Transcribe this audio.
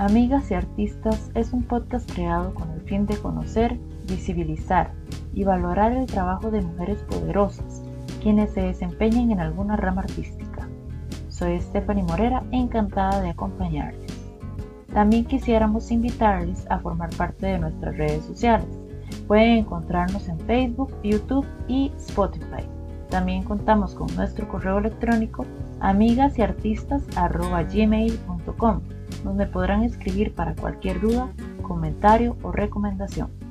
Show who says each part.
Speaker 1: Amigas y Artistas es un podcast creado con el fin de conocer, visibilizar y valorar el trabajo de mujeres poderosas, quienes se desempeñan en alguna rama artística. Soy Stephanie Morera, encantada de acompañarles. También quisiéramos invitarles a formar parte de nuestras redes sociales. Pueden encontrarnos en Facebook, YouTube y Spotify. También contamos con nuestro correo electrónico amigasyartistas.gmail.com donde podrán escribir para cualquier duda, comentario o recomendación.